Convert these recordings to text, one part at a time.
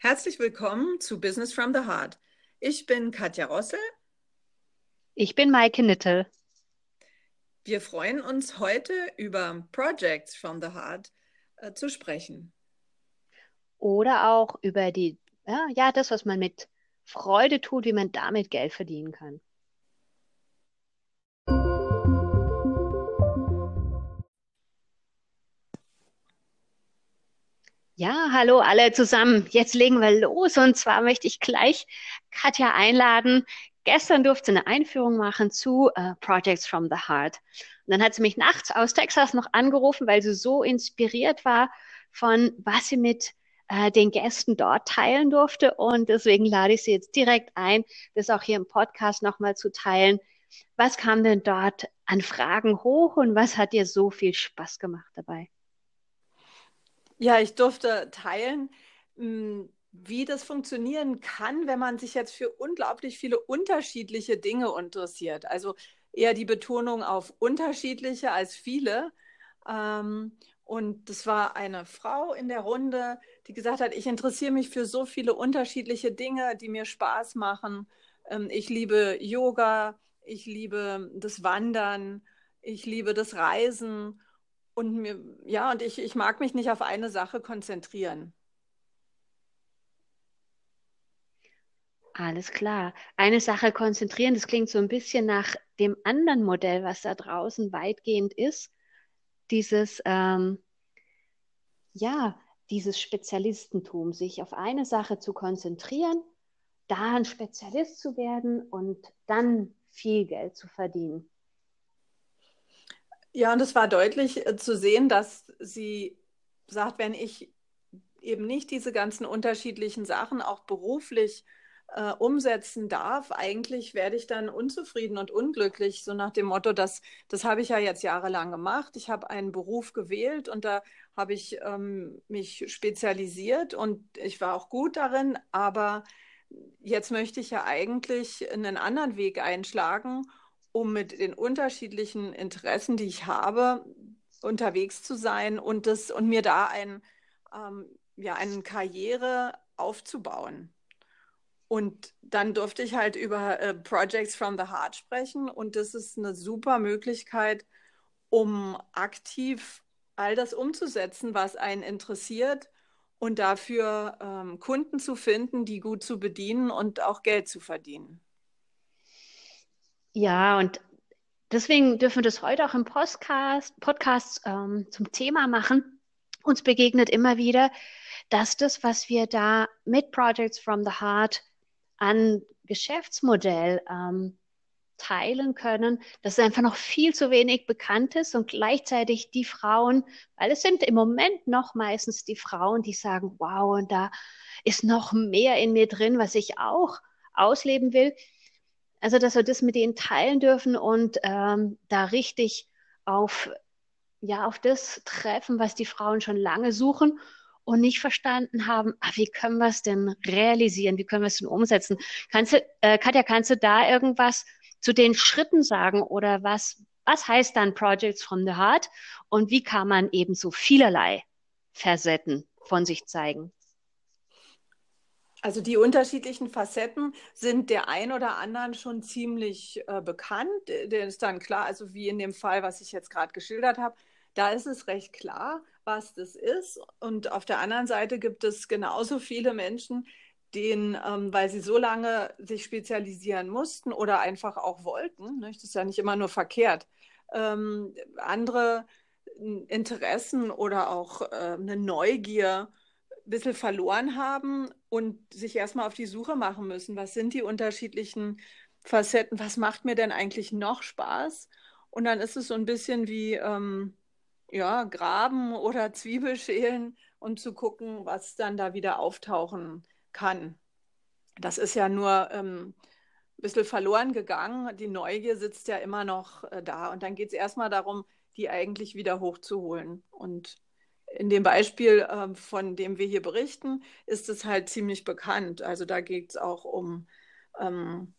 Herzlich willkommen zu Business from the Heart. Ich bin Katja Rossel. Ich bin Maike Nittel. Wir freuen uns heute über Projects from the Heart äh, zu sprechen. Oder auch über die, ja, ja, das, was man mit Freude tut, wie man damit Geld verdienen kann. Ja, hallo alle zusammen. Jetzt legen wir los und zwar möchte ich gleich Katja einladen. Gestern durfte sie eine Einführung machen zu uh, Projects from the Heart. Und dann hat sie mich nachts aus Texas noch angerufen, weil sie so inspiriert war von, was sie mit uh, den Gästen dort teilen durfte. Und deswegen lade ich sie jetzt direkt ein, das auch hier im Podcast nochmal zu teilen. Was kam denn dort an Fragen hoch und was hat dir so viel Spaß gemacht dabei? Ja, ich durfte teilen, hm, wie das funktionieren kann, wenn man sich jetzt für unglaublich viele unterschiedliche Dinge interessiert. Also eher die Betonung auf unterschiedliche als viele. Ähm, und das war eine Frau in der Runde, die gesagt hat, ich interessiere mich für so viele unterschiedliche Dinge, die mir Spaß machen. Ähm, ich liebe Yoga, ich liebe das Wandern, ich liebe das Reisen und mir, ja, und ich, ich mag mich nicht auf eine Sache konzentrieren. Alles klar. Eine Sache konzentrieren, das klingt so ein bisschen nach dem anderen Modell, was da draußen weitgehend ist. Dieses, ähm, ja, dieses Spezialistentum, sich auf eine Sache zu konzentrieren, da ein Spezialist zu werden und dann viel Geld zu verdienen. Ja, und es war deutlich äh, zu sehen, dass sie sagt, wenn ich eben nicht diese ganzen unterschiedlichen Sachen auch beruflich äh, umsetzen darf, eigentlich werde ich dann unzufrieden und unglücklich, so nach dem Motto, dass das habe ich ja jetzt jahrelang gemacht. Ich habe einen Beruf gewählt und da habe ich ähm, mich spezialisiert und ich war auch gut darin, aber jetzt möchte ich ja eigentlich einen anderen Weg einschlagen um mit den unterschiedlichen Interessen, die ich habe, unterwegs zu sein und, das, und mir da ein, ähm, ja, eine Karriere aufzubauen. Und dann durfte ich halt über äh, Projects from the Heart sprechen und das ist eine super Möglichkeit, um aktiv all das umzusetzen, was einen interessiert und dafür ähm, Kunden zu finden, die gut zu bedienen und auch Geld zu verdienen. Ja, und deswegen dürfen wir das heute auch im Podcast, Podcast ähm, zum Thema machen. Uns begegnet immer wieder, dass das, was wir da mit Projects from the Heart an Geschäftsmodell ähm, teilen können, dass es einfach noch viel zu wenig bekannt ist und gleichzeitig die Frauen, weil es sind im Moment noch meistens die Frauen, die sagen, wow, und da ist noch mehr in mir drin, was ich auch ausleben will. Also, dass wir das mit denen teilen dürfen und ähm, da richtig auf, ja, auf das treffen, was die Frauen schon lange suchen und nicht verstanden haben, ah, wie können wir es denn realisieren, wie können wir es denn umsetzen. Kannst du, äh, Katja, kannst du da irgendwas zu den Schritten sagen oder was, was heißt dann Projects from the Heart und wie kann man eben so vielerlei Facetten von sich zeigen? Also die unterschiedlichen Facetten sind der ein oder anderen schon ziemlich äh, bekannt. Der ist dann klar, also wie in dem Fall, was ich jetzt gerade geschildert habe, da ist es recht klar, was das ist. Und auf der anderen Seite gibt es genauso viele Menschen, denen, ähm, weil sie so lange sich spezialisieren mussten oder einfach auch wollten, ne, das ist ja nicht immer nur verkehrt, ähm, andere Interessen oder auch äh, eine Neugier bisschen verloren haben und sich erstmal auf die Suche machen müssen. Was sind die unterschiedlichen Facetten? Was macht mir denn eigentlich noch Spaß? Und dann ist es so ein bisschen wie ähm, ja, Graben oder Zwiebelschälen und zu gucken, was dann da wieder auftauchen kann. Das ist ja nur ähm, ein bisschen verloren gegangen. Die Neugier sitzt ja immer noch äh, da. Und dann geht es erstmal darum, die eigentlich wieder hochzuholen. Und in dem Beispiel, äh, von dem wir hier berichten, ist es halt ziemlich bekannt. Also da geht es auch um ähm,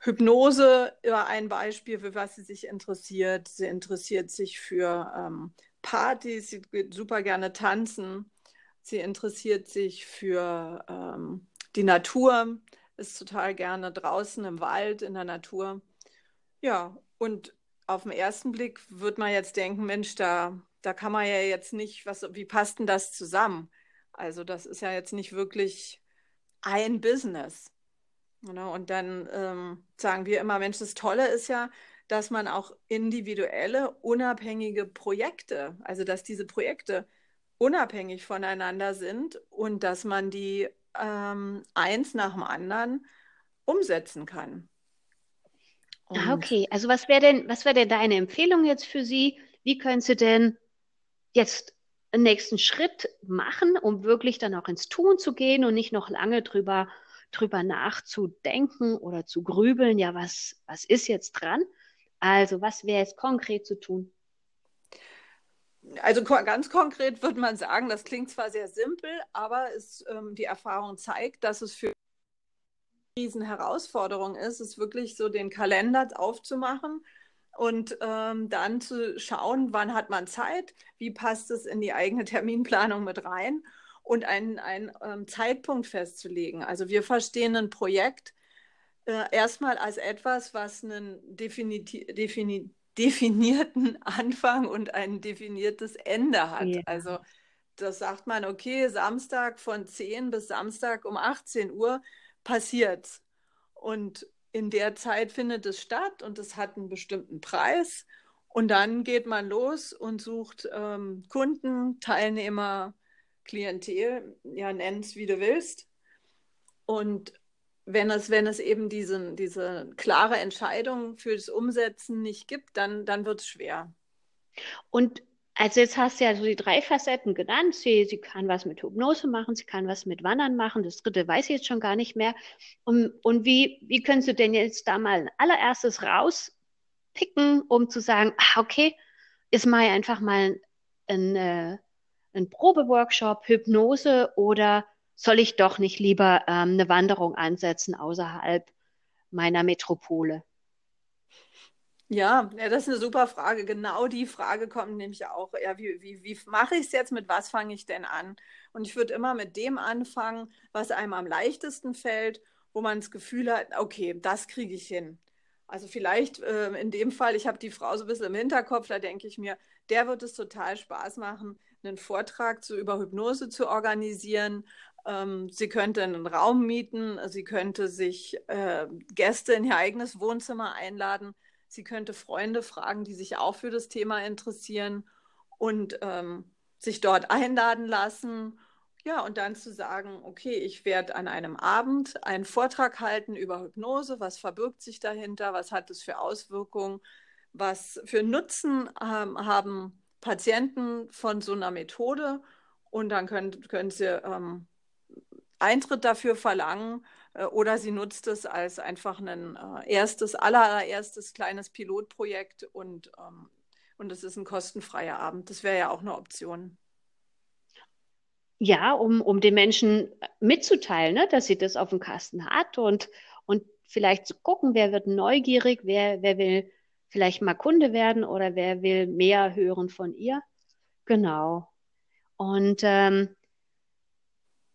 Hypnose über ein Beispiel, für was sie sich interessiert. Sie interessiert sich für ähm, Partys, sie geht super gerne tanzen. Sie interessiert sich für ähm, die Natur, ist total gerne draußen im Wald, in der Natur. Ja, und auf den ersten Blick wird man jetzt denken, Mensch, da, da kann man ja jetzt nicht, was, wie passt denn das zusammen? Also das ist ja jetzt nicht wirklich ein Business. Ne? Und dann ähm, sagen wir immer, Mensch, das Tolle ist ja, dass man auch individuelle, unabhängige Projekte, also dass diese Projekte unabhängig voneinander sind und dass man die ähm, eins nach dem anderen umsetzen kann. ah, okay. Also was wäre denn, was wäre denn deine Empfehlung jetzt für Sie? Wie können Sie denn jetzt einen nächsten Schritt machen, um wirklich dann auch ins Tun zu gehen und nicht noch lange drüber, drüber nachzudenken oder zu grübeln, ja, was, was ist jetzt dran? Also, was wäre jetzt konkret zu tun? Also ganz konkret würde man sagen, das klingt zwar sehr simpel, aber es, ähm, die Erfahrung zeigt, dass es für riesen Herausforderung ist, es wirklich so den Kalender aufzumachen und ähm, dann zu schauen, wann hat man Zeit, wie passt es in die eigene Terminplanung mit rein und einen, einen ähm, Zeitpunkt festzulegen. Also wir verstehen ein Projekt äh, erstmal als etwas, was einen defini defini definierten Anfang und ein definiertes Ende hat. Ja. Also das sagt man, okay, Samstag von 10 bis Samstag um 18 Uhr passiert. Und in der Zeit findet es statt und es hat einen bestimmten Preis. Und dann geht man los und sucht ähm, Kunden, Teilnehmer, Klientel, ja, nenn es wie du willst. Und wenn es, wenn es eben diese, diese klare Entscheidung für das Umsetzen nicht gibt, dann, dann wird es schwer. Und also jetzt hast du ja so die drei Facetten genannt. Sie, sie kann was mit Hypnose machen, sie kann was mit Wandern machen. Das dritte weiß ich jetzt schon gar nicht mehr. Und, und wie, wie könntest du denn jetzt da mal ein allererstes rauspicken, um zu sagen, ah, okay, ist mal einfach mal ein, ein, ein Probeworkshop, Hypnose oder soll ich doch nicht lieber ähm, eine Wanderung ansetzen außerhalb meiner Metropole? Ja, ja, das ist eine super Frage. Genau die Frage kommt nämlich auch. Ja, wie, wie, wie mache ich es jetzt? Mit was fange ich denn an? Und ich würde immer mit dem anfangen, was einem am leichtesten fällt, wo man das Gefühl hat, okay, das kriege ich hin. Also vielleicht äh, in dem Fall, ich habe die Frau so ein bisschen im Hinterkopf, da denke ich mir, der wird es total Spaß machen, einen Vortrag zu, über Hypnose zu organisieren. Ähm, sie könnte einen Raum mieten, sie könnte sich äh, Gäste in ihr eigenes Wohnzimmer einladen Sie könnte Freunde fragen, die sich auch für das Thema interessieren und ähm, sich dort einladen lassen. Ja, und dann zu sagen, okay, ich werde an einem Abend einen Vortrag halten über Hypnose. Was verbirgt sich dahinter? Was hat es für Auswirkungen? Was für Nutzen ähm, haben Patienten von so einer Methode? Und dann können, können sie ähm, Eintritt dafür verlangen oder sie nutzt es als einfach ein äh, erstes, allererstes kleines Pilotprojekt und, ähm, und es ist ein kostenfreier Abend. Das wäre ja auch eine Option. Ja, um, um den Menschen mitzuteilen, ne, dass sie das auf dem Kasten hat und, und vielleicht zu gucken, wer wird neugierig, wer, wer will vielleicht mal Kunde werden oder wer will mehr hören von ihr. Genau. Und ähm,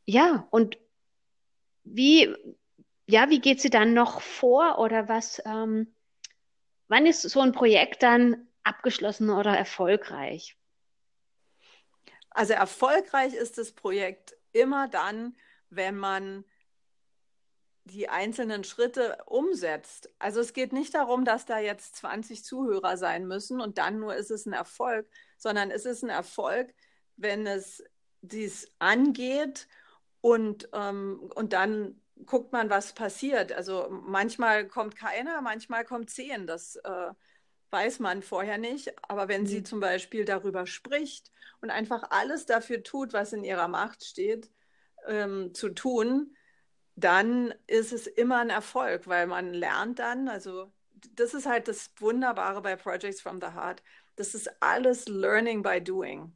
ja, und wie, ja, wie geht sie dann noch vor oder was, ähm, wann ist so ein Projekt dann abgeschlossen oder erfolgreich? Also erfolgreich ist das Projekt immer dann, wenn man die einzelnen Schritte umsetzt. Also es geht nicht darum, dass da jetzt 20 Zuhörer sein müssen und dann nur ist es ein Erfolg, sondern es ist ein Erfolg, wenn es dies angeht und, ähm, und dann guckt man, was passiert. Also manchmal kommt keiner, manchmal kommt zehn. Das äh, weiß man vorher nicht. Aber wenn mhm. sie zum Beispiel darüber spricht und einfach alles dafür tut, was in ihrer Macht steht, ähm, zu tun, dann ist es immer ein Erfolg, weil man lernt dann, also das ist halt das Wunderbare bei Projects from the Heart. Das ist alles Learning by Doing.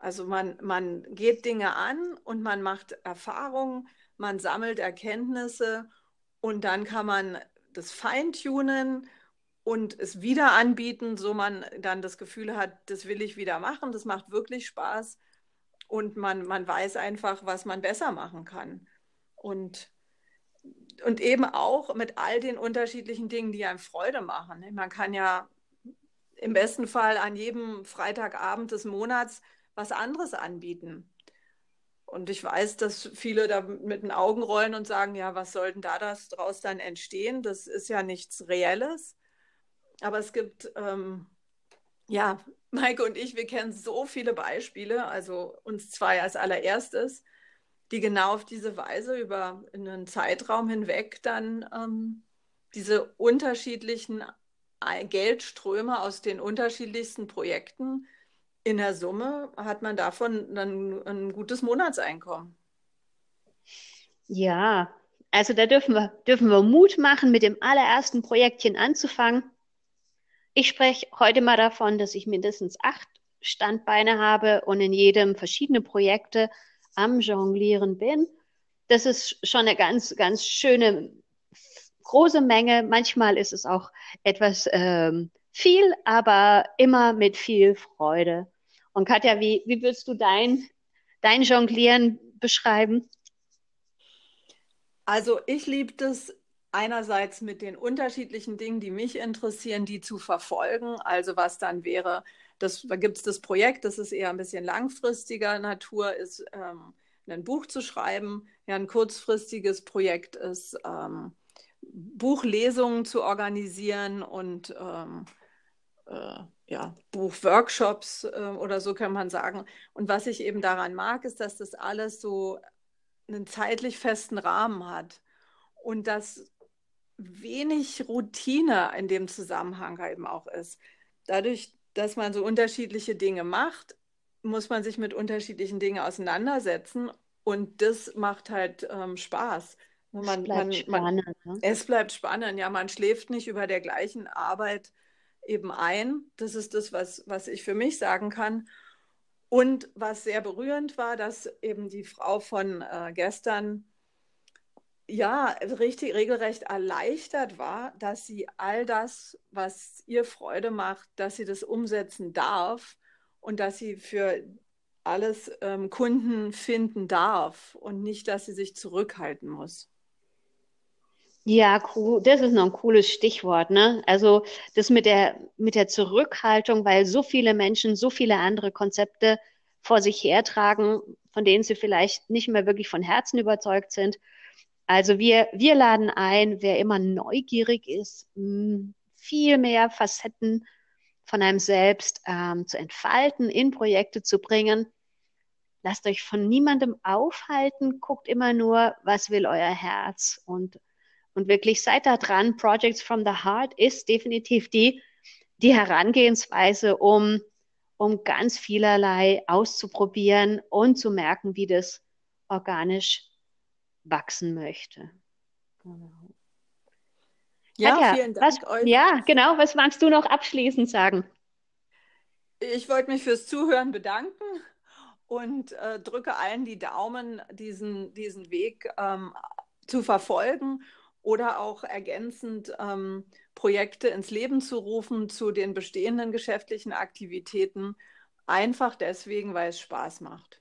Also man, man geht Dinge an und man macht Erfahrungen, man sammelt Erkenntnisse und dann kann man das feintunen und es wieder anbieten, so man dann das Gefühl hat, das will ich wieder machen, das macht wirklich Spaß. und man, man weiß einfach, was man besser machen kann. Und, und eben auch mit all den unterschiedlichen Dingen, die einem Freude machen. Man kann ja im besten Fall an jedem Freitagabend des Monats was anderes anbieten. Und ich weiß, dass viele da mit den Augen rollen und sagen, ja, was soll denn da das draus dann entstehen? Das ist ja nichts Reelles. Aber es gibt, ähm, ja, Maike und ich, wir kennen so viele Beispiele, also uns zwei als allererstes, die genau auf diese Weise über einen Zeitraum hinweg dann ähm, diese unterschiedlichen Geldströme aus den unterschiedlichsten Projekten in der Summe hat man davon dann ein gutes Monatseinkommen. Ja, also da dürfen wir, dürfen wir Mut machen, mit dem allerersten Projektchen anzufangen. Ich spreche heute mal davon, dass ich mindestens acht Standbeine habe und in jedem verschiedene Projekte am Jonglieren bin. Das ist schon eine ganz, ganz schöne große Menge. Manchmal ist es auch etwas ähm, viel, aber immer mit viel Freude. Und Katja, wie, wie würdest du dein, dein Jonglieren beschreiben? Also ich liebe das einerseits mit den unterschiedlichen Dingen, die mich interessieren, die zu verfolgen. Also was dann wäre, das, da gibt es das Projekt, das ist eher ein bisschen langfristiger Natur, ist ähm, ein Buch zu schreiben. Ja, ein kurzfristiges Projekt ist ähm, Buchlesungen zu organisieren und ähm, äh, ja, Buchworkshops äh, oder so kann man sagen. Und was ich eben daran mag, ist, dass das alles so einen zeitlich festen Rahmen hat und dass wenig Routine in dem Zusammenhang eben auch ist. Dadurch, dass man so unterschiedliche Dinge macht, muss man sich mit unterschiedlichen Dingen auseinandersetzen und das macht halt ähm, Spaß. Man, es bleibt man, spannend. Man, ne? Es bleibt spannend, ja. Man schläft nicht über der gleichen Arbeit eben ein. Das ist das, was, was ich für mich sagen kann. Und was sehr berührend war, dass eben die Frau von äh, gestern ja richtig regelrecht erleichtert war, dass sie all das, was ihr Freude macht, dass sie das umsetzen darf und dass sie für alles ähm, Kunden finden darf und nicht, dass sie sich zurückhalten muss. Ja, cool. Das ist noch ein cooles Stichwort, ne? Also das mit der, mit der Zurückhaltung, weil so viele Menschen so viele andere Konzepte vor sich hertragen, von denen sie vielleicht nicht mehr wirklich von Herzen überzeugt sind. Also wir, wir laden ein, wer immer neugierig ist, viel mehr Facetten von einem selbst ähm, zu entfalten, in Projekte zu bringen. Lasst euch von niemandem aufhalten, guckt immer nur, was will euer Herz und und wirklich seid da dran. Projects from the Heart ist definitiv die, die Herangehensweise, um, um ganz vielerlei auszuprobieren und zu merken, wie das organisch wachsen möchte. Genau. Ja, Katja, vielen Dank was, euch. Ja, genau. Was magst du noch abschließend sagen? Ich wollte mich fürs Zuhören bedanken und äh, drücke allen die Daumen, diesen, diesen Weg ähm, zu verfolgen oder auch ergänzend ähm, Projekte ins Leben zu rufen zu den bestehenden geschäftlichen Aktivitäten, einfach deswegen, weil es Spaß macht.